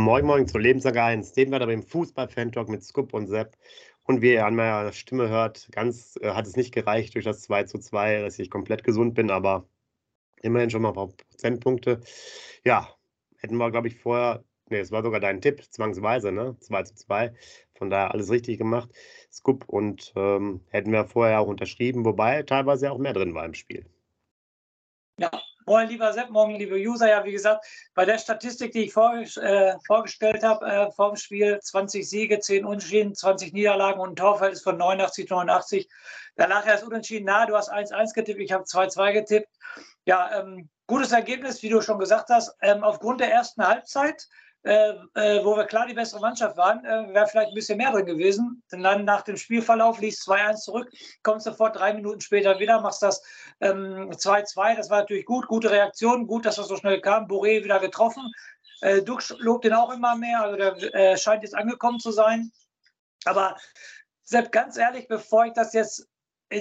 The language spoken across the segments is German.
Moin Moin zu Lebenssaga 1, dem wir da beim Fußball-Fan-Talk mit Scoop und Sepp. Und wie ihr an meiner Stimme hört, ganz äh, hat es nicht gereicht durch das 2 zu 2, dass ich komplett gesund bin, aber immerhin schon mal ein paar Prozentpunkte. Ja, hätten wir, glaube ich, vorher, nee, es war sogar dein Tipp, zwangsweise, ne? 2 zu 2. Von daher alles richtig gemacht, Scoop. Und ähm, hätten wir vorher auch unterschrieben, wobei teilweise auch mehr drin war im Spiel. Ja, Moin, lieber Sepp, morgen, liebe User. Ja, wie gesagt, bei der Statistik, die ich vor, äh, vorgestellt habe äh, vor Spiel, 20 Siege, 10 Unentschieden, 20 Niederlagen und ein Torverhältnis von 89, 89. Da er das Unentschieden nahe. Du hast 1-1 getippt, ich habe 2-2 getippt. Ja, ähm, gutes Ergebnis, wie du schon gesagt hast. Ähm, aufgrund der ersten Halbzeit äh, äh, wo wir klar die bessere Mannschaft waren, äh, wäre vielleicht ein bisschen mehr drin gewesen. Denn dann nach dem Spielverlauf liest 2-1 zurück, kommst sofort drei Minuten später wieder, machst das 2-2. Ähm, das war natürlich gut, gute Reaktion, gut, dass das so schnell kam. Boré wieder getroffen. Äh, Dux lobt den auch immer mehr, also der äh, scheint jetzt angekommen zu sein. Aber Sepp, ganz ehrlich, bevor ich das jetzt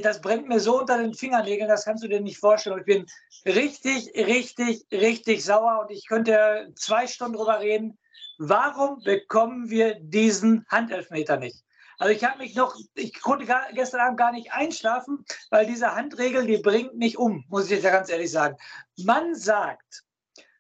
das brennt mir so unter den Fingernägeln, das kannst du dir nicht vorstellen. Ich bin richtig, richtig, richtig sauer und ich könnte zwei Stunden drüber reden. Warum bekommen wir diesen Handelfmeter nicht? Also ich habe mich noch, ich konnte gar, gestern Abend gar nicht einschlafen, weil diese Handregel, die bringt mich um, muss ich jetzt ja ganz ehrlich sagen. Man sagt,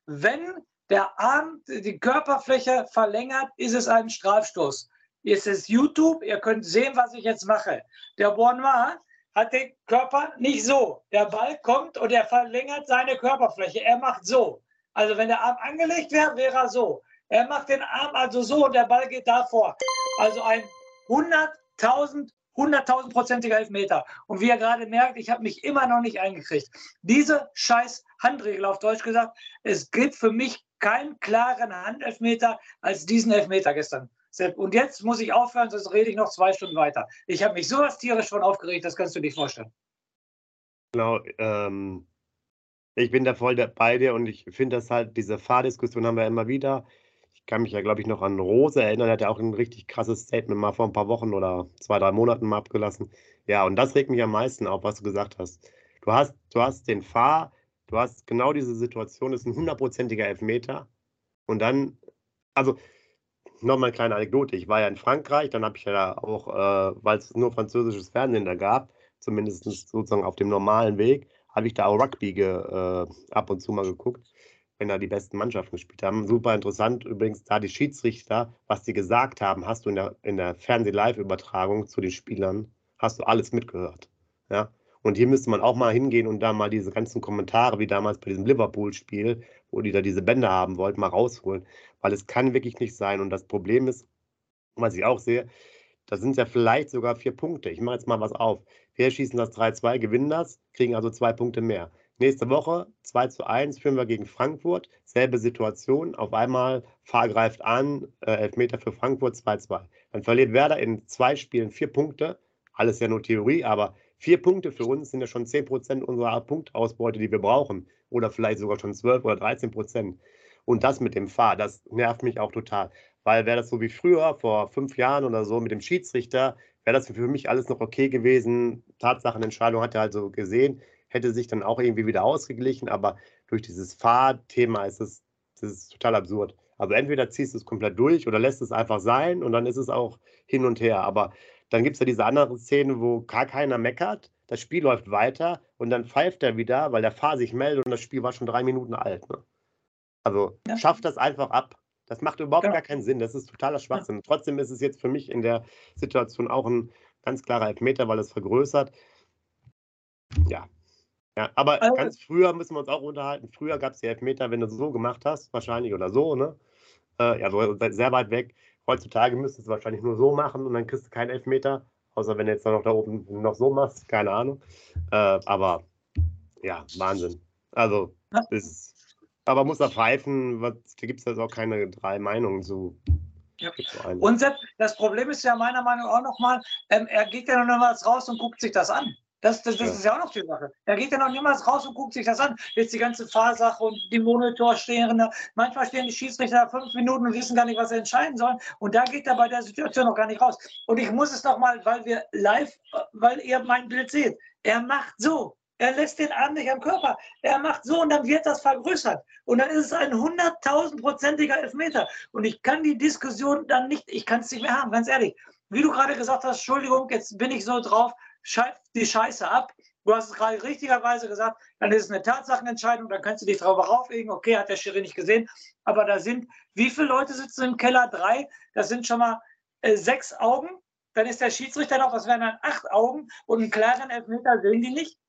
wenn der Arm die Körperfläche verlängert, ist es ein Strafstoß. Jetzt ist YouTube, ihr könnt sehen, was ich jetzt mache. Der Bournois, hat den Körper nicht so. Der Ball kommt und er verlängert seine Körperfläche. Er macht so. Also wenn der Arm angelegt wäre, wäre er so. Er macht den Arm also so und der Ball geht davor. Also ein 100.000 100.000-prozentiger Elfmeter. Und wie ihr gerade merkt, ich habe mich immer noch nicht eingekriegt. Diese scheiß Handregel auf Deutsch gesagt, es gibt für mich keinen klaren Handelfmeter als diesen Elfmeter gestern. Und jetzt muss ich aufhören, sonst rede ich noch zwei Stunden weiter. Ich habe mich sowas tierisch von aufgeregt, das kannst du dir vorstellen. Genau, ähm, ich bin da voll bei dir und ich finde das halt, diese Fahrdiskussion haben wir immer wieder. Ich kann mich ja, glaube ich, noch an Rose erinnern, der hat ja auch ein richtig krasses Statement mal vor ein paar Wochen oder zwei, drei Monaten mal abgelassen. Ja, und das regt mich am meisten auf, was du gesagt hast. Du hast, du hast den Fahr, du hast genau diese Situation, das ist ein hundertprozentiger Elfmeter. Und dann, also nochmal eine kleine Anekdote. Ich war ja in Frankreich, dann habe ich ja auch, äh, weil es nur französisches Fernsehen da gab, zumindest sozusagen auf dem normalen Weg, habe ich da auch Rugby ge, äh, ab und zu mal geguckt, wenn da die besten Mannschaften gespielt haben. Super interessant übrigens, da die Schiedsrichter, was die gesagt haben, hast du in der, in der Fernseh-Live-Übertragung zu den Spielern, hast du alles mitgehört. Ja? Und hier müsste man auch mal hingehen und da mal diese ganzen Kommentare, wie damals bei diesem Liverpool-Spiel, wo die da diese Bänder haben wollten, mal rausholen. Weil es kann wirklich nicht sein. Und das Problem ist, was ich auch sehe, da sind ja vielleicht sogar vier Punkte. Ich mache jetzt mal was auf. Wir schießen das 3-2, gewinnen das, kriegen also zwei Punkte mehr. Nächste Woche 2 zu 1 führen wir gegen Frankfurt. Selbe Situation. Auf einmal Fahr greift an, äh, Elfmeter für Frankfurt 2-2. Dann verliert Werder in zwei Spielen vier Punkte. Alles ja nur Theorie, aber Vier Punkte für uns sind ja schon 10 Prozent unserer Punktausbeute, die wir brauchen. Oder vielleicht sogar schon 12 oder 13 Prozent. Und das mit dem Fahr, das nervt mich auch total. Weil wäre das so wie früher, vor fünf Jahren oder so, mit dem Schiedsrichter, wäre das für mich alles noch okay gewesen. Tatsachenentscheidung hat er also gesehen, hätte sich dann auch irgendwie wieder ausgeglichen. Aber durch dieses Fahrthema ist es das ist total absurd. Also entweder ziehst du es komplett durch oder lässt es einfach sein und dann ist es auch hin und her. Aber dann gibt es ja diese andere Szene, wo gar keiner meckert, das Spiel läuft weiter und dann pfeift er wieder, weil der Fahr sich meldet und das Spiel war schon drei Minuten alt. Ne? Also ja. schafft das einfach ab. Das macht überhaupt ja. gar keinen Sinn. Das ist totaler Schwachsinn. Ja. Trotzdem ist es jetzt für mich in der Situation auch ein ganz klarer Elfmeter, weil es vergrößert. Ja. Ja, aber also, ganz früher müssen wir uns auch unterhalten. Früher gab es die Elfmeter, wenn du so gemacht hast, wahrscheinlich oder so, ne? Äh, ja, so sehr weit weg. Heutzutage müsstest du es wahrscheinlich nur so machen und dann kriegst du keinen Elfmeter. Außer wenn du jetzt noch da oben noch so machst, keine Ahnung. Äh, aber ja, Wahnsinn. Also, ist, aber muss er pfeifen, was, da gibt es jetzt auch keine drei Meinungen zu. Ja. Und das Problem ist ja meiner Meinung nach auch nochmal, ähm, er geht ja noch mal raus und guckt sich das an. Das, das, das ja. ist ja auch noch die Sache. Er geht ja noch niemals raus und guckt sich das an. Jetzt die ganze Fahrsache und die Monitor stehen da. Manchmal stehen die Schiedsrichter fünf Minuten und wissen gar nicht, was sie entscheiden sollen. Und da geht er bei der Situation noch gar nicht raus. Und ich muss es noch mal, weil wir live, weil ihr mein Bild seht. Er macht so. er lässt den Arm nicht am Körper. Er macht so und dann wird das vergrößert. Und dann ist es ein hunderttausendprozentiger Elfmeter. Und ich kann die Diskussion dann nicht, ich kann es nicht mehr haben, ganz ehrlich. Wie du gerade gesagt hast, Entschuldigung, jetzt bin ich so drauf, die Scheiße ab. Du hast es gerade richtigerweise gesagt, dann ist es eine Tatsachenentscheidung, dann kannst du dich drauf aufregen. Okay, hat der Schiri nicht gesehen. Aber da sind, wie viele Leute sitzen im Keller? Drei. Das sind schon mal äh, sechs Augen. Dann ist der Schiedsrichter noch, das wären dann acht Augen und einen klaren Elfmeter sehen die nicht.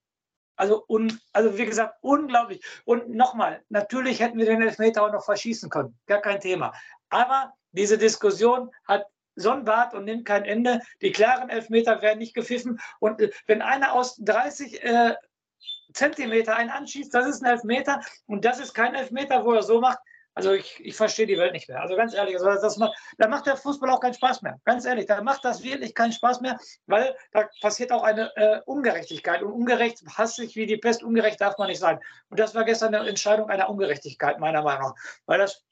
Also, un, also wie gesagt, unglaublich. Und nochmal, natürlich hätten wir den Elfmeter auch noch verschießen können. Gar kein Thema. Aber diese Diskussion hat Sonnenbart und nimmt kein Ende. Die klaren Elfmeter werden nicht gepfiffen. Und äh, wenn einer aus 30 äh, Zentimeter einen anschießt, das ist ein Elfmeter. Und das ist kein Elfmeter, wo er so macht, also ich, ich verstehe die Welt nicht mehr. Also ganz ehrlich, also das macht, da macht der Fußball auch keinen Spaß mehr. Ganz ehrlich, da macht das wirklich keinen Spaß mehr, weil da passiert auch eine äh, Ungerechtigkeit. Und ungerecht hassig wie die Pest, ungerecht darf man nicht sein. Und das war gestern eine Entscheidung einer Ungerechtigkeit, meiner Meinung nach. Weil das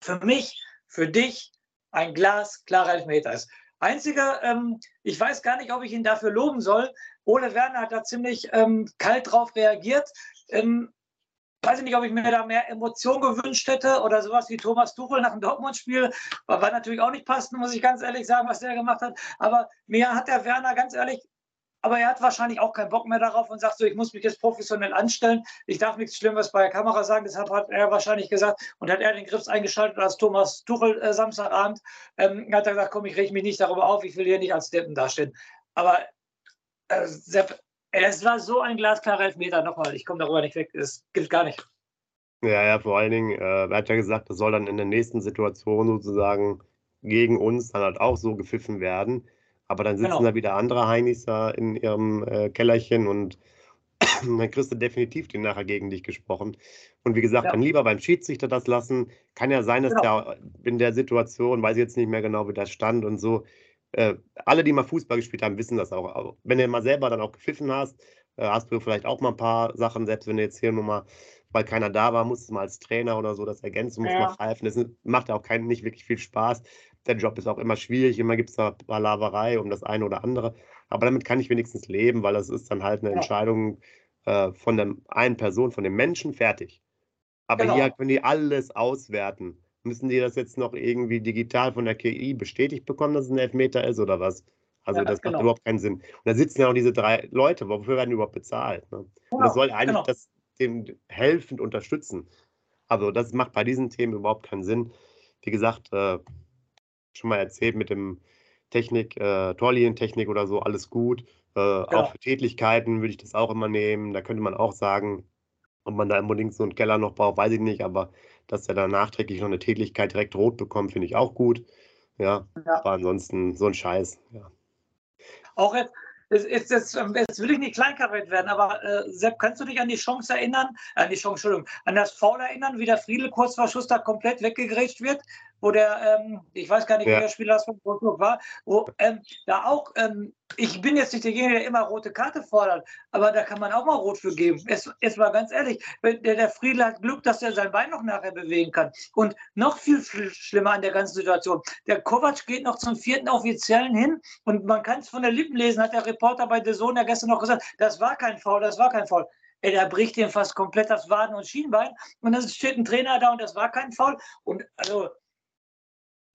für mich, für dich ein glasklarer Elfmeter ist. Einziger, ähm, ich weiß gar nicht, ob ich ihn dafür loben soll. Ole Werner hat da ziemlich ähm, kalt drauf reagiert. Ähm, weiß ich nicht, ob ich mir da mehr Emotion gewünscht hätte oder sowas wie Thomas Tuchel nach dem Dortmund-Spiel. War, natürlich auch nicht passend, muss ich ganz ehrlich sagen, was der gemacht hat. Aber mir hat der Werner ganz ehrlich, aber er hat wahrscheinlich auch keinen Bock mehr darauf und sagt so, ich muss mich jetzt professionell anstellen. Ich darf nichts Schlimmes bei der Kamera sagen. Deshalb hat er wahrscheinlich gesagt und hat er den Griff eingeschaltet als Thomas Tuchel äh, Samstagabend. Ähm, hat er gesagt, komm, ich reg mich nicht darüber auf, ich will hier nicht als Deppen dastehen. Aber äh, Sepp, es war so ein glasklarer Elfmeter. Nochmal, ich komme darüber nicht weg. Es gilt gar nicht. Ja, ja, vor allen Dingen, äh, er hat ja gesagt, das soll dann in der nächsten Situation sozusagen gegen uns dann halt auch so gepfiffen werden. Aber dann sitzen genau. da wieder andere Heinis da in ihrem äh, Kellerchen und dann kriegst du definitiv den nachher gegen dich gesprochen. Und wie gesagt, ja. dann lieber beim Schiedsrichter das lassen. Kann ja sein, dass genau. der in der Situation, weiß ich jetzt nicht mehr genau, wie das stand und so, äh, alle, die mal Fußball gespielt haben, wissen das auch. Wenn du mal selber dann auch gepfiffen hast, äh, hast du vielleicht auch mal ein paar Sachen, selbst wenn du jetzt hier nur mal, weil keiner da war, musst du mal als Trainer oder so das ergänzen, musst ja. mal pfeifen. Das macht ja auch kein, nicht wirklich viel Spaß. Der Job ist auch immer schwierig, immer gibt es da Palaverei um das eine oder andere. Aber damit kann ich wenigstens leben, weil das ist dann halt eine ja. Entscheidung äh, von der einen Person, von dem Menschen, fertig. Aber genau. hier können die alles auswerten. Müssen die das jetzt noch irgendwie digital von der KI bestätigt bekommen, dass es ein Elfmeter ist oder was? Also ja, das genau. macht überhaupt keinen Sinn. Und da sitzen ja auch diese drei Leute, wofür werden die überhaupt bezahlt? Ne? Genau, Und das soll eigentlich genau. das dem helfend unterstützen. Also das macht bei diesen Themen überhaupt keinen Sinn. Wie gesagt, äh, schon mal erzählt mit dem Technik, äh, Torlinientechnik oder so, alles gut. Äh, ja. Auch für Tätigkeiten würde ich das auch immer nehmen. Da könnte man auch sagen, ob man da unbedingt so einen Keller noch braucht, weiß ich nicht, aber dass er dann nachträglich noch eine Tätigkeit direkt rot bekommt, finde ich auch gut. Ja, ja. aber ansonsten so ein Scheiß. Ja. Auch jetzt, jetzt, jetzt, jetzt, will ich nicht kleinkarät werden, aber äh, Sepp, kannst du dich an die Chance erinnern, an die Chance, Entschuldigung, an das Foul erinnern, wie der Friedel kurz vor Schuss da komplett weggegrätscht wird? Wo der, ähm, ich weiß gar nicht, ja. wer der Spieler das von Wolfsburg war, wo ähm, da auch, ähm, ich bin jetzt nicht derjenige, der immer rote Karte fordert, aber da kann man auch mal rot für geben. Es, es war ganz ehrlich, der, der Friedel hat Glück, dass er sein Bein noch nachher bewegen kann. Und noch viel, viel schlimmer an der ganzen Situation, der Kovac geht noch zum vierten Offiziellen hin und man kann es von der Lippen lesen, hat der Reporter bei The Zone ja gestern noch gesagt, das war kein Foul, das war kein Foul. Ey, der bricht ihm fast komplett das Waden- und Schienbein und dann steht ein Trainer da und das war kein Foul. Und also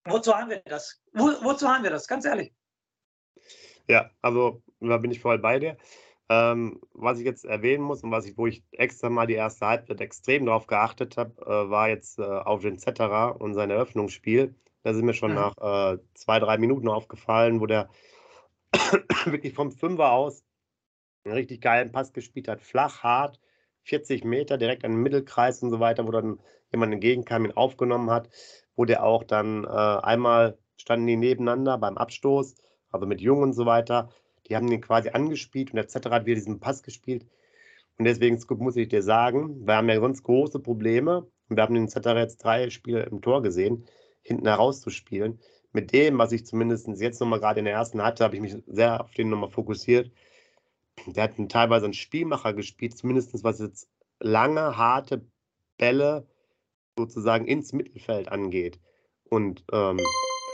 Wozu haben wir das? Wo, wozu haben wir das? Ganz ehrlich. Ja, also da bin ich voll bei dir. Ähm, was ich jetzt erwähnen muss und was ich, wo ich extra mal die erste Halbzeit extrem darauf geachtet habe, äh, war jetzt äh, auf den Zetterer und sein Eröffnungsspiel. Da sind mir schon mhm. nach äh, zwei, drei Minuten aufgefallen, wo der wirklich vom Fünfer aus einen richtig geilen Pass gespielt hat. Flach, hart, 40 Meter, direkt an den Mittelkreis und so weiter, wo dann jemand entgegenkam, ihn aufgenommen hat wo der auch dann äh, einmal standen die nebeneinander beim Abstoß, also mit Jung und so weiter. Die haben den quasi angespielt und Z hat wieder diesen Pass gespielt. Und deswegen muss ich dir sagen, wir haben ja sonst große Probleme. Und wir haben den Z jetzt drei Spiele im Tor gesehen, hinten herauszuspielen. Mit dem, was ich zumindest jetzt nochmal gerade in der ersten hatte, habe ich mich sehr auf den nochmal fokussiert. Der hat teilweise einen Spielmacher gespielt, zumindest was jetzt lange, harte Bälle sozusagen ins Mittelfeld angeht und ähm,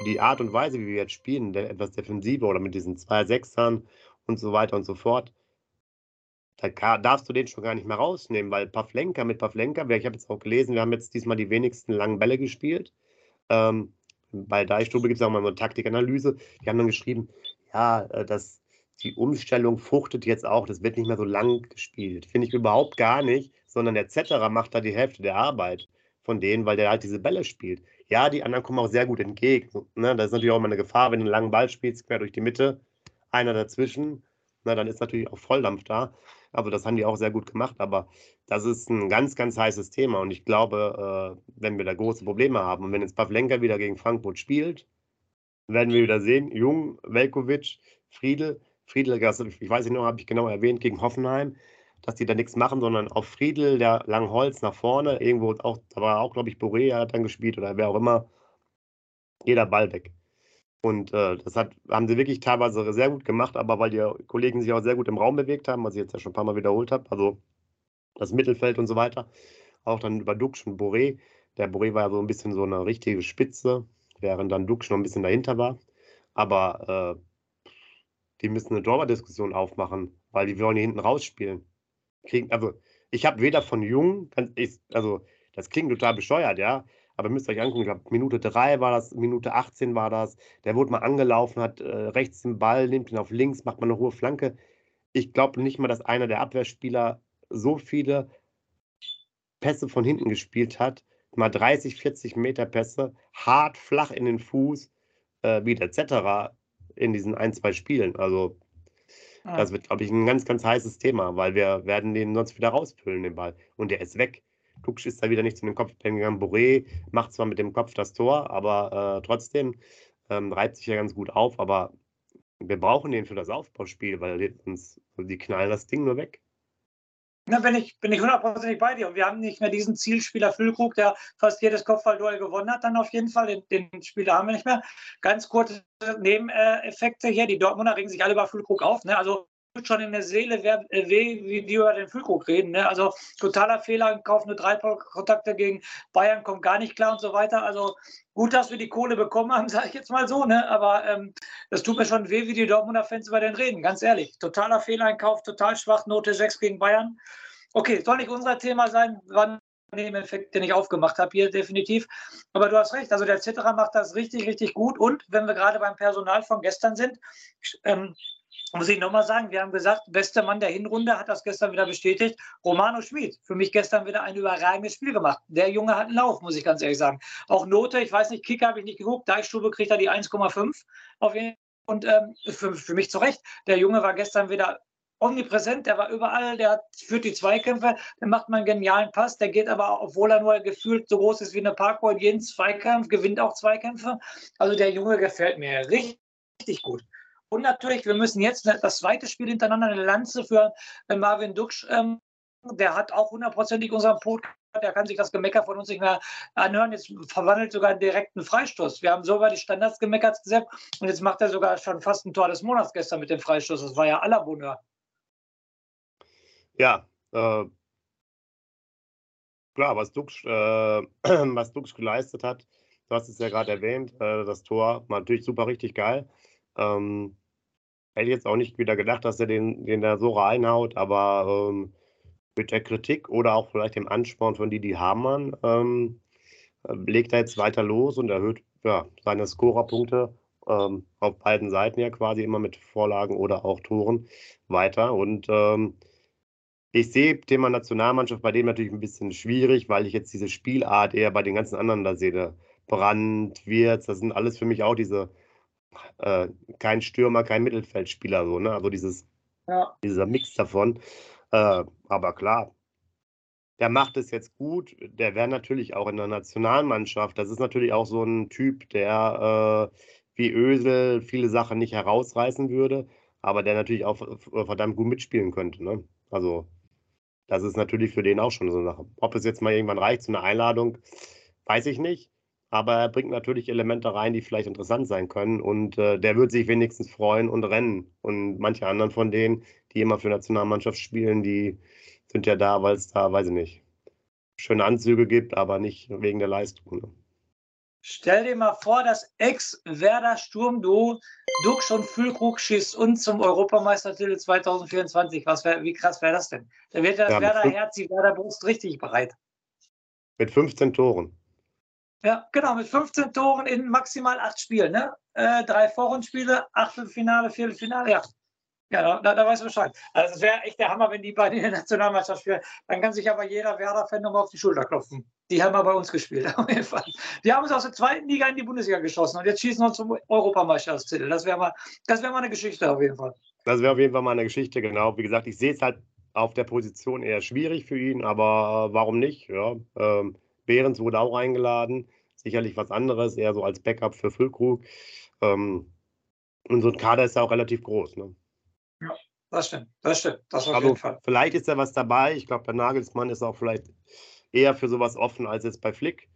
die Art und Weise, wie wir jetzt spielen, etwas defensiver oder mit diesen zwei Sechsern und so weiter und so fort, da darfst du den schon gar nicht mehr rausnehmen, weil Pavlenka mit Pavlenka, ich habe jetzt auch gelesen, wir haben jetzt diesmal die wenigsten langen Bälle gespielt. Ähm, bei Deichstube gibt es auch mal eine Taktikanalyse. Die haben dann geschrieben, ja, äh, dass die Umstellung fruchtet jetzt auch, das wird nicht mehr so lang gespielt. Finde ich überhaupt gar nicht, sondern der Zetterer macht da die Hälfte der Arbeit von denen, weil der halt diese Bälle spielt. Ja, die anderen kommen auch sehr gut entgegen. Ne? Das ist natürlich auch immer eine Gefahr, wenn du einen langen Ball spielst, quer durch die Mitte, einer dazwischen, na, dann ist natürlich auch Volldampf da. Also das haben die auch sehr gut gemacht, aber das ist ein ganz, ganz heißes Thema und ich glaube, äh, wenn wir da große Probleme haben und wenn jetzt Pavlenka wieder gegen Frankfurt spielt, werden wir wieder sehen, Jung, Velkovic, Friedel, Friedel, ich weiß nicht noch, habe ich genau erwähnt, gegen Hoffenheim, dass die da nichts machen, sondern auf Friedel, der Langholz nach vorne, irgendwo auch, da war auch, glaube ich, Boré hat dann gespielt oder wer auch immer, jeder Ball weg. Und äh, das hat, haben sie wirklich teilweise sehr gut gemacht, aber weil die Kollegen sich auch sehr gut im Raum bewegt haben, was ich jetzt ja schon ein paar Mal wiederholt habe, also das Mittelfeld und so weiter, auch dann über Dux und Boré. Der Boré war ja so ein bisschen so eine richtige Spitze, während dann Dux noch ein bisschen dahinter war. Aber äh, die müssen eine Torwart-Diskussion aufmachen, weil die wollen hier hinten rausspielen. Kriegen, also ich habe weder von Jung, also das klingt total bescheuert, ja, aber müsst euch angucken, ich glaube, Minute 3 war das, Minute 18 war das. Der wurde mal angelaufen, hat äh, rechts den Ball, nimmt ihn auf links, macht mal eine hohe Flanke. Ich glaube nicht mal, dass einer der Abwehrspieler so viele Pässe von hinten gespielt hat. Mal 30, 40 Meter Pässe, hart, flach in den Fuß, äh, wie der Zetterer in diesen ein, zwei Spielen. Also, ah. das wird, glaube ich, ein ganz, ganz heißes Thema, weil wir werden den sonst wieder rausfüllen, den Ball. Und der ist weg. Duxch ist da wieder nicht zu den Kopf gegangen. Boré macht zwar mit dem Kopf das Tor, aber äh, trotzdem ähm, reibt sich ja ganz gut auf. Aber wir brauchen den für das Aufbauspiel, weil uns, die knallen das Ding nur weg. Na, bin ich, bin ich hundertprozentig bei dir. Und wir haben nicht mehr diesen Zielspieler Füllkrug, der fast jedes Kopfballduell gewonnen hat, dann auf jeden Fall. Den, den Spieler haben wir nicht mehr. Ganz kurze Nebeneffekte hier. Die Dortmunder regen sich alle über Füllkrug auf. Ne? Also schon in der Seele äh, weh, wie die über den Füllkrug reden. Ne? Also totaler Fehler, kaufen nur drei Kontakte gegen Bayern, kommt gar nicht klar und so weiter. Also gut, dass wir die Kohle bekommen haben, sage ich jetzt mal so. Ne? Aber ähm, das tut mir schon weh, wie die Dortmunder Fans über den reden, ganz ehrlich. Totaler Fehleinkauf, total schwach, Note 6 gegen Bayern. Okay, soll nicht unser Thema sein, wann Nebeneffekt, den ich aufgemacht habe hier definitiv. Aber du hast recht, also der Zitterer macht das richtig, richtig gut. Und wenn wir gerade beim Personal von gestern sind, ähm, muss ich nochmal sagen, wir haben gesagt, bester Mann der Hinrunde hat das gestern wieder bestätigt. Romano Schmid, für mich gestern wieder ein überragendes Spiel gemacht. Der Junge hat einen Lauf, muss ich ganz ehrlich sagen. Auch Note, ich weiß nicht, Kicker habe ich nicht geguckt, Deichstube kriegt er die 1,5 auf jeden Fall. Und ähm, für, für mich zu Recht, der Junge war gestern wieder omnipräsent, der war überall, der hat, führt die Zweikämpfe, der macht mal einen genialen Pass, der geht aber, obwohl er nur gefühlt so groß ist wie eine Parkour jeden Zweikampf, gewinnt auch Zweikämpfe. Also der Junge gefällt mir richtig gut. Und natürlich, wir müssen jetzt das zweite Spiel hintereinander eine Lanze für äh, Marvin Duksch. Ähm, der hat auch hundertprozentig unseren Podcast. Der kann sich das Gemecker von uns nicht mehr anhören. Jetzt verwandelt sogar einen direkten Freistoß. Wir haben so über die Standards gemeckert, Sepp. Und jetzt macht er sogar schon fast ein Tor des Monats gestern mit dem Freistoß. Das war ja aller Bonheur. Ja, äh, klar, was Dux, äh, was Dux geleistet hat, du hast es ja gerade erwähnt, äh, das Tor, natürlich super richtig geil. Ähm, Hätte jetzt auch nicht wieder gedacht, dass er den, den da so reinhaut, aber ähm, mit der Kritik oder auch vielleicht dem Ansporn von Didi Hamann ähm, legt er jetzt weiter los und erhöht ja, seine Scorerpunkte ähm, auf beiden Seiten ja quasi immer mit Vorlagen oder auch Toren weiter. Und ähm, ich sehe Thema Nationalmannschaft bei dem natürlich ein bisschen schwierig, weil ich jetzt diese Spielart eher bei den ganzen anderen da sehe. Brand, Wirtz, das sind alles für mich auch diese äh, kein Stürmer, kein Mittelfeldspieler, so, ne? Also dieses, ja. dieser Mix davon. Äh, aber klar, der macht es jetzt gut. Der wäre natürlich auch in der Nationalmannschaft. Das ist natürlich auch so ein Typ, der äh, wie Ösel viele Sachen nicht herausreißen würde, aber der natürlich auch verdammt gut mitspielen könnte. Ne? Also, das ist natürlich für den auch schon so eine Sache. Ob es jetzt mal irgendwann reicht, so eine Einladung, weiß ich nicht aber er bringt natürlich Elemente rein, die vielleicht interessant sein können und äh, der wird sich wenigstens freuen und rennen. Und manche anderen von denen, die immer für Nationalmannschaft spielen, die sind ja da, weil es da, weiß ich nicht, schöne Anzüge gibt, aber nicht wegen der Leistung. Ne? Stell dir mal vor, das Ex-Werder-Sturmduo Dux und Füllkrug schießt uns zum Europameistertitel 2024. Was wär, wie krass wäre das denn? Da wird das ja, Werder-Herz, die Werder-Brust richtig bereit. Mit 15 Toren. Ja, genau, mit 15 Toren in maximal acht Spielen. Ne? Äh, drei Vorrundenspiele, Achtelfinale, Viertelfinale, ja. Ja, da, da weißt du Bescheid. Also es wäre echt der Hammer, wenn die beiden in der Nationalmannschaft spielen. Dann kann sich aber jeder Werder-Fan nochmal auf die Schulter klopfen. Die haben mal bei uns gespielt, auf jeden Fall. Die haben uns aus der zweiten Liga in die Bundesliga geschossen und jetzt schießen wir uns zum Europameisterstitel. Das wäre mal, wär mal eine Geschichte auf jeden Fall. Das wäre auf jeden Fall mal eine Geschichte, genau. Wie gesagt, ich sehe es halt auf der Position eher schwierig für ihn, aber äh, warum nicht? Ja, ähm, Behrens wurde auch eingeladen. Sicherlich was anderes, eher so als Backup für Füllkrug. Ähm, und so ein Kader ist ja auch relativ groß. Ne? Ja, das stimmt. Das stimmt. Das auf also, jeden Fall. Vielleicht ist da was dabei. Ich glaube, der Nagelsmann ist auch vielleicht eher für sowas offen als jetzt bei Flick.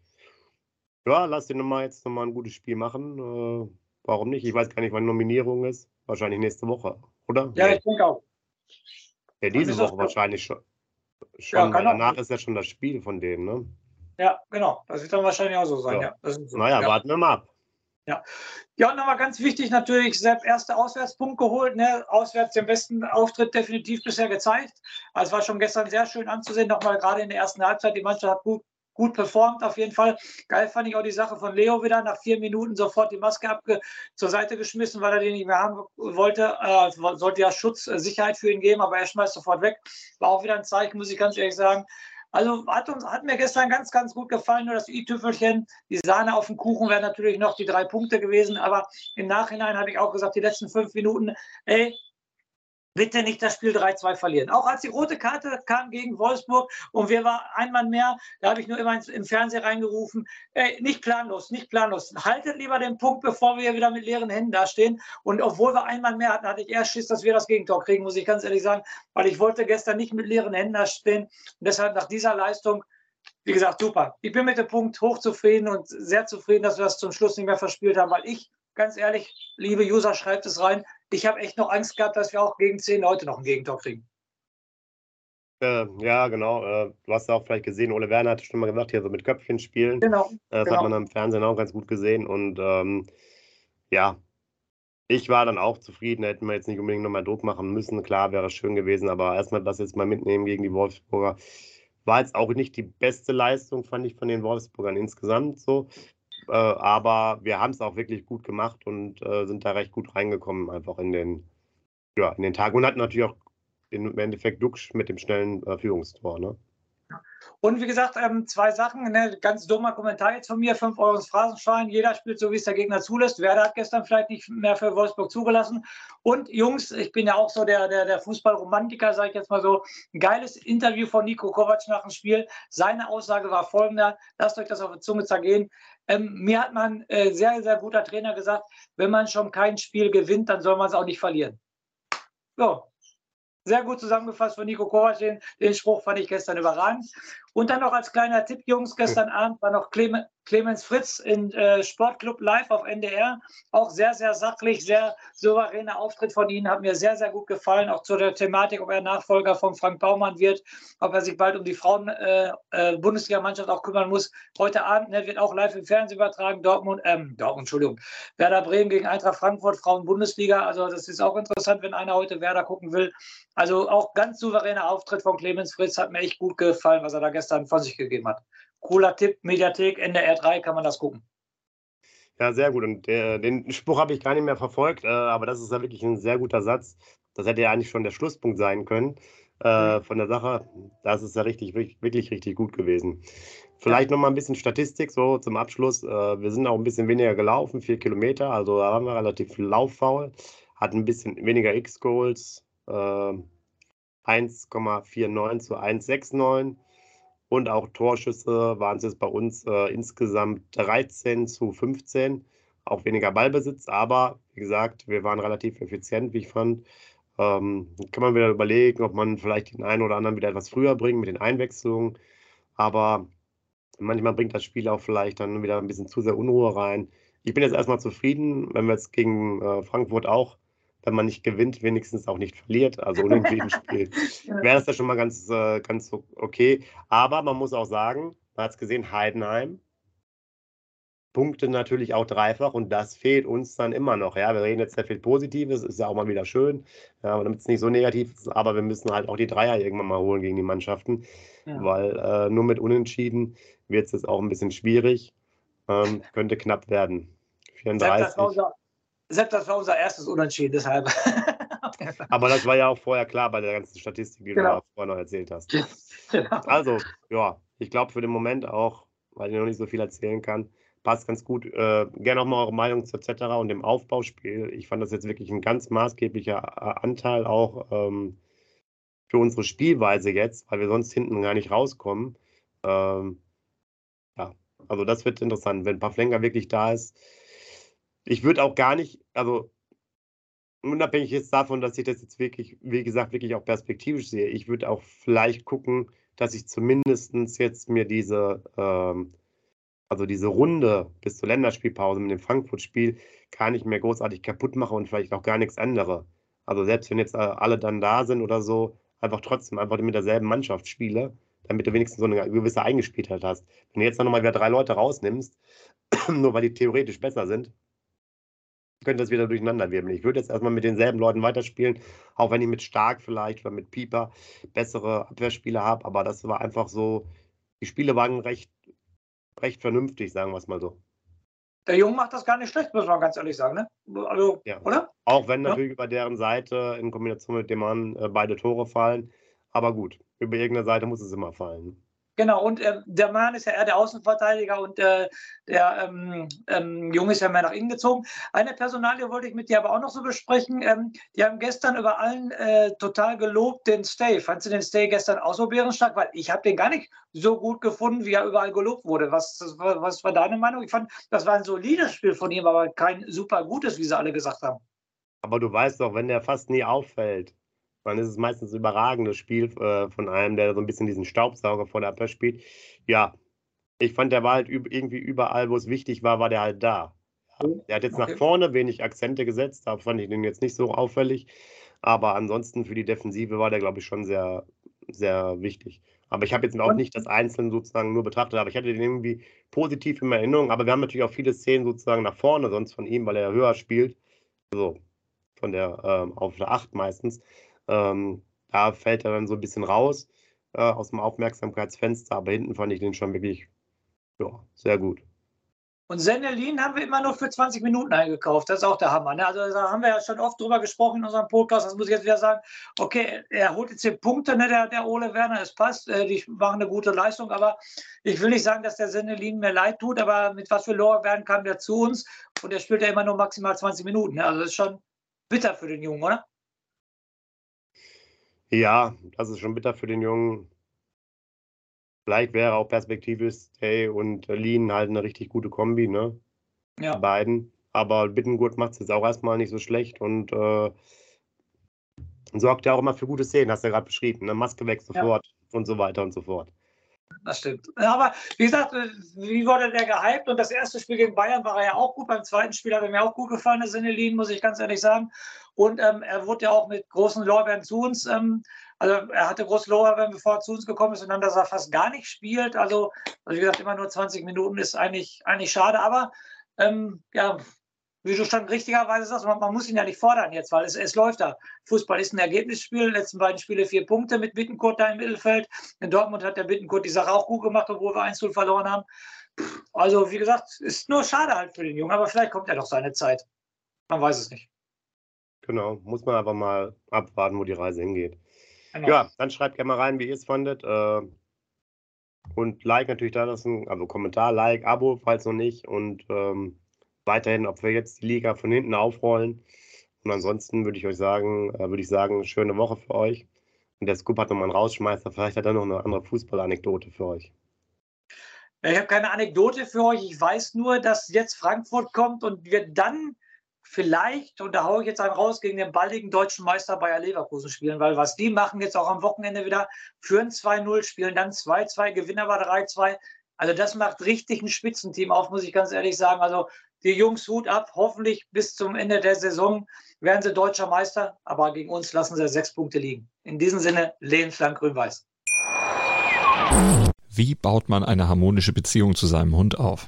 Ja, lass den nochmal jetzt nochmal ein gutes Spiel machen. Äh, warum nicht? Ich weiß gar nicht, wann Nominierung ist. Wahrscheinlich nächste Woche, oder? Ja, ich denke auch. Ja, diese Woche wahrscheinlich schon. schon ja, danach ist ja schon das Spiel von denen, ne? Ja, genau. Das wird dann wahrscheinlich auch so sein. Ja. ja so. Naja, ja. warten wir mal ab. Ja. Ja, und nochmal ganz wichtig natürlich, Sepp, erster Auswärtspunkt geholt. Ne? Auswärts den besten Auftritt definitiv bisher gezeigt. Also war schon gestern sehr schön anzusehen, nochmal gerade in der ersten Halbzeit. Die Mannschaft hat gut, gut performt auf jeden Fall. Geil fand ich auch die Sache von Leo wieder. Nach vier Minuten sofort die Maske abge zur Seite geschmissen, weil er die nicht mehr haben wollte. Äh, sollte ja Schutz, äh, Sicherheit für ihn geben, aber er schmeißt sofort weg. War auch wieder ein Zeichen, muss ich ganz ehrlich sagen. Also hat, uns, hat mir gestern ganz, ganz gut gefallen. Nur das i-Tüpfelchen, die Sahne auf dem Kuchen wären natürlich noch die drei Punkte gewesen. Aber im Nachhinein habe ich auch gesagt, die letzten fünf Minuten, ey, bitte nicht das Spiel 3-2 verlieren. Auch als die rote Karte kam gegen Wolfsburg und wir waren ein Mann mehr, da habe ich nur immer im Fernsehen reingerufen, ey, nicht planlos, nicht planlos. Haltet lieber den Punkt, bevor wir wieder mit leeren Händen dastehen. Und obwohl wir ein Mann mehr hatten, hatte ich erst Schiss, dass wir das Gegentor kriegen, muss ich ganz ehrlich sagen, weil ich wollte gestern nicht mit leeren Händen dastehen. Und deshalb nach dieser Leistung wie gesagt, super. Ich bin mit dem Punkt hochzufrieden und sehr zufrieden, dass wir das zum Schluss nicht mehr verspielt haben, weil ich ganz ehrlich, liebe User, schreibt es rein. Ich habe echt noch Angst gehabt, dass wir auch gegen zehn Leute noch ein Gegentor kriegen. Äh, ja, genau. Äh, du hast ja auch vielleicht gesehen, Ole Werner hat schon mal gesagt, hier so mit Köpfchen spielen. Genau. Äh, das genau. hat man im Fernsehen auch ganz gut gesehen. Und ähm, ja, ich war dann auch zufrieden. Da hätten wir jetzt nicht unbedingt nochmal Druck machen müssen. Klar, wäre es schön gewesen, aber erstmal das jetzt mal mitnehmen gegen die Wolfsburger. War jetzt auch nicht die beste Leistung, fand ich, von den Wolfsburgern insgesamt so. Äh, aber wir haben es auch wirklich gut gemacht und äh, sind da recht gut reingekommen, einfach in den, ja, in den Tag. Und hatten natürlich auch im Endeffekt Duxch mit dem schnellen äh, Führungstor. Ne? Und wie gesagt, ähm, zwei Sachen. Ne? Ganz dummer Kommentar jetzt von mir: 5 Euro ins Phrasenschwein. Jeder spielt so, wie es der Gegner zulässt. Werder hat gestern vielleicht nicht mehr für Wolfsburg zugelassen. Und Jungs, ich bin ja auch so der, der, der Fußballromantiker, sage ich jetzt mal so. Ein geiles Interview von Nico Kovac nach dem Spiel. Seine Aussage war folgender: Lasst euch das auf die Zunge zergehen. Ähm, mir hat man äh, sehr, sehr guter Trainer gesagt, wenn man schon kein Spiel gewinnt, dann soll man es auch nicht verlieren. So, sehr gut zusammengefasst von Nico Kovac. Den, den Spruch fand ich gestern überragend. Und dann noch als kleiner Tipp, Jungs, gestern Abend war noch Clemens, Clemens Fritz in äh, Sportclub Live auf NDR. Auch sehr, sehr sachlich, sehr souveräner Auftritt von Ihnen. Hat mir sehr, sehr gut gefallen. Auch zu der Thematik, ob er Nachfolger von Frank Baumann wird, ob er sich bald um die Frauen-Bundesliga-Mannschaft äh, äh, auch kümmern muss. Heute Abend ne, wird auch live im Fernsehen übertragen. Dortmund, ähm, Dortmund, Entschuldigung. Werder Bremen gegen Eintracht Frankfurt, Frauen-Bundesliga. Also, das ist auch interessant, wenn einer heute Werder gucken will. Also, auch ganz souveräner Auftritt von Clemens Fritz. Hat mir echt gut gefallen, was er da gestern gestern von sich gegeben hat. Cooler Tipp, Mediathek, NDR 3 kann man das gucken. Ja, sehr gut. Und äh, den Spruch habe ich gar nicht mehr verfolgt, äh, aber das ist ja wirklich ein sehr guter Satz. Das hätte ja eigentlich schon der Schlusspunkt sein können äh, mhm. von der Sache. Das ist ja richtig, wirklich richtig gut gewesen. Vielleicht ja. noch mal ein bisschen Statistik so zum Abschluss. Äh, wir sind auch ein bisschen weniger gelaufen, vier Kilometer, also da waren wir relativ lauffaul, hatten ein bisschen weniger X-Goals, 1,49 äh, zu 1,69 und auch Torschüsse waren es jetzt bei uns äh, insgesamt 13 zu 15. Auch weniger Ballbesitz, aber wie gesagt, wir waren relativ effizient, wie ich fand. Ähm, kann man wieder überlegen, ob man vielleicht den einen oder anderen wieder etwas früher bringt mit den Einwechslungen. Aber manchmal bringt das Spiel auch vielleicht dann wieder ein bisschen zu sehr Unruhe rein. Ich bin jetzt erstmal zufrieden, wenn wir jetzt gegen äh, Frankfurt auch wenn man nicht gewinnt, wenigstens auch nicht verliert, also unentschieden spielt, wäre das ja schon mal ganz, äh, ganz okay. Aber man muss auch sagen, man hat es gesehen, Heidenheim Punkte natürlich auch dreifach und das fehlt uns dann immer noch. Ja, wir reden jetzt sehr viel Positives, ist ja auch mal wieder schön, ja, damit es nicht so negativ ist, aber wir müssen halt auch die Dreier irgendwann mal holen gegen die Mannschaften, ja. weil äh, nur mit Unentschieden wird es jetzt auch ein bisschen schwierig, ähm, könnte knapp werden. 34. Selbst das, selbst das war unser erstes Unentschieden, deshalb. aber das war ja auch vorher klar bei der ganzen Statistik, die genau. du vorher noch erzählt hast. Genau. Also, ja, ich glaube für den Moment auch, weil ich noch nicht so viel erzählen kann, passt ganz gut. Äh, gerne auch mal eure Meinung zu etc. und dem Aufbauspiel. Ich fand das jetzt wirklich ein ganz maßgeblicher äh, Anteil auch ähm, für unsere Spielweise jetzt, weil wir sonst hinten gar nicht rauskommen. Ähm, ja, also das wird interessant, wenn Pavlenka wirklich da ist. Ich würde auch gar nicht, also unabhängig jetzt davon, dass ich das jetzt wirklich, wie gesagt, wirklich auch perspektivisch sehe, ich würde auch vielleicht gucken, dass ich zumindest jetzt mir diese ähm, also diese Runde bis zur Länderspielpause mit dem Frankfurt-Spiel gar nicht mehr großartig kaputt mache und vielleicht auch gar nichts ändere. Also selbst wenn jetzt äh, alle dann da sind oder so, einfach trotzdem einfach mit derselben Mannschaft spiele, damit du wenigstens so eine gewisse Eingespieltheit hast. Wenn du jetzt noch mal wieder drei Leute rausnimmst, nur weil die theoretisch besser sind, könnte das wieder durcheinander wirbeln. Ich würde jetzt erstmal mit denselben Leuten weiterspielen, auch wenn ich mit Stark vielleicht oder mit Pieper bessere Abwehrspieler habe, aber das war einfach so, die Spiele waren recht recht vernünftig, sagen wir es mal so. Der Jung macht das gar nicht schlecht, muss man ganz ehrlich sagen, ne? Also, ja. oder? Auch wenn natürlich ja. über deren Seite in Kombination mit dem Mann äh, beide Tore fallen. Aber gut, über irgendeine Seite muss es immer fallen. Genau, und äh, der Mann ist ja eher der Außenverteidiger und äh, der ähm, ähm, Junge ist ja mehr nach innen gezogen. Eine Personalie wollte ich mit dir aber auch noch so besprechen. Ähm, die haben gestern über allen äh, total gelobt den Stay. Fandest du den Stay gestern auch so bärenstark? Weil ich habe den gar nicht so gut gefunden, wie er überall gelobt wurde. Was, was war deine Meinung? Ich fand, das war ein solides Spiel von ihm, aber kein super gutes, wie sie alle gesagt haben. Aber du weißt doch, wenn der fast nie auffällt, dann ist es meistens ein überragendes Spiel äh, von einem, der so ein bisschen diesen Staubsauger vor der Abwehr spielt. Ja, ich fand, der war halt irgendwie überall, wo es wichtig war, war der halt da. Ja, der hat jetzt okay. nach vorne wenig Akzente gesetzt, da fand ich den jetzt nicht so auffällig. Aber ansonsten für die Defensive war der, glaube ich, schon sehr, sehr wichtig. Aber ich habe jetzt auch nicht das Einzelne sozusagen nur betrachtet, aber ich hatte den irgendwie positiv in Erinnerung. Aber wir haben natürlich auch viele Szenen sozusagen nach vorne sonst von ihm, weil er höher spielt. Also von der ähm, auf der 8 meistens. Ähm, da fällt er dann so ein bisschen raus äh, aus dem Aufmerksamkeitsfenster, aber hinten fand ich den schon wirklich ja, sehr gut. Und Sendelin haben wir immer nur für 20 Minuten eingekauft. Das ist auch der Hammer. Ne? Also da haben wir ja schon oft drüber gesprochen in unserem Podcast. Das muss ich jetzt wieder sagen. Okay, er holt jetzt hier Punkte, ne, der, der Ole Werner. Es passt. Äh, die machen eine gute Leistung. Aber ich will nicht sagen, dass der Sendelin mir leid tut. Aber mit was für Lorbeeren kam der zu uns? Und er spielt ja immer nur maximal 20 Minuten. Ne? Also das ist schon bitter für den Jungen, oder? Ja, das ist schon bitter für den Jungen. Vielleicht wäre auch perspektivisch Stay und Lean halt eine richtig gute Kombi, ne? Ja. Die beiden. Aber Bittengurt macht es jetzt auch erstmal nicht so schlecht und äh, sorgt ja auch immer für gute Szenen, hast du ja gerade beschrieben. Ne? Maske weg sofort ja. und so weiter und so fort. Das stimmt. Aber wie gesagt, äh, wie wurde der gehypt? Und das erste Spiel gegen Bayern war er ja auch gut. Beim zweiten Spiel hat er mir auch gut gefallen, der Sinelin, muss ich ganz ehrlich sagen. Und ähm, er wurde ja auch mit großen Lorbeeren zu uns. Ähm, also er hatte große Lorbeeren, bevor er zu uns gekommen ist, und dann, dass er fast gar nicht spielt. Also, also wie gesagt, immer nur 20 Minuten ist eigentlich, eigentlich schade. Aber ähm, ja, wie du schon richtigerweise sagst, man, man, muss ihn ja nicht fordern jetzt, weil es, es läuft da. Fußball ist ein Ergebnisspiel, letzten beiden Spiele vier Punkte mit Bittenkurt da im Mittelfeld. In Dortmund hat der Bittenkurt die Sache auch gut gemacht, obwohl wir 1-0 verloren haben. Also, wie gesagt, ist nur schade halt für den Jungen, aber vielleicht kommt ja doch seine Zeit. Man weiß es nicht. Genau, muss man einfach mal abwarten, wo die Reise hingeht. Genau. Ja, dann schreibt gerne mal rein, wie ihr es fandet. Äh, und Like natürlich da lassen, also Kommentar, Like, Abo, falls noch nicht. Und ähm, weiterhin, ob wir jetzt die Liga von hinten aufrollen. Und ansonsten würde ich euch sagen, äh, würde ich sagen, schöne Woche für euch. Und der Scoop hat nochmal einen Rausschmeißer. Vielleicht hat er noch eine andere Fußballanekdote für euch. Ich habe keine Anekdote für euch. Ich weiß nur, dass jetzt Frankfurt kommt und wir dann vielleicht, und da haue ich jetzt einen raus, gegen den baldigen deutschen Meister Bayer Leverkusen spielen, weil was die machen jetzt auch am Wochenende wieder, führen 2-0, spielen dann 2-2, gewinnen aber 3-2. Also das macht richtig ein Spitzenteam auf, muss ich ganz ehrlich sagen. Also die Jungs Hut ab. Hoffentlich bis zum Ende der Saison werden sie deutscher Meister, aber gegen uns lassen sie sechs Punkte liegen. In diesem Sinne, lebenslang grün-weiß. Wie baut man eine harmonische Beziehung zu seinem Hund auf?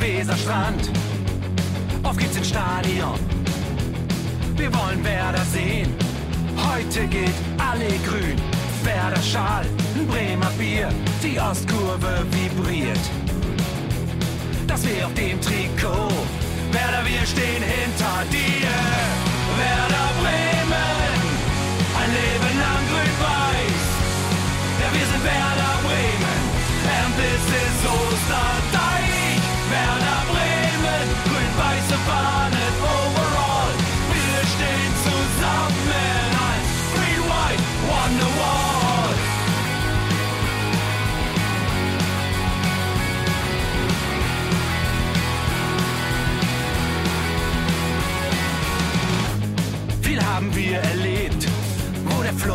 Weserstrand. Auf geht's ins Stadion. Wir wollen Werder sehen. Heute geht alle grün. Werder Schal, Bremer Bier. Die Ostkurve vibriert. Das wir auf dem Trikot. Werder, wir stehen hinter dir. Werder Bremen.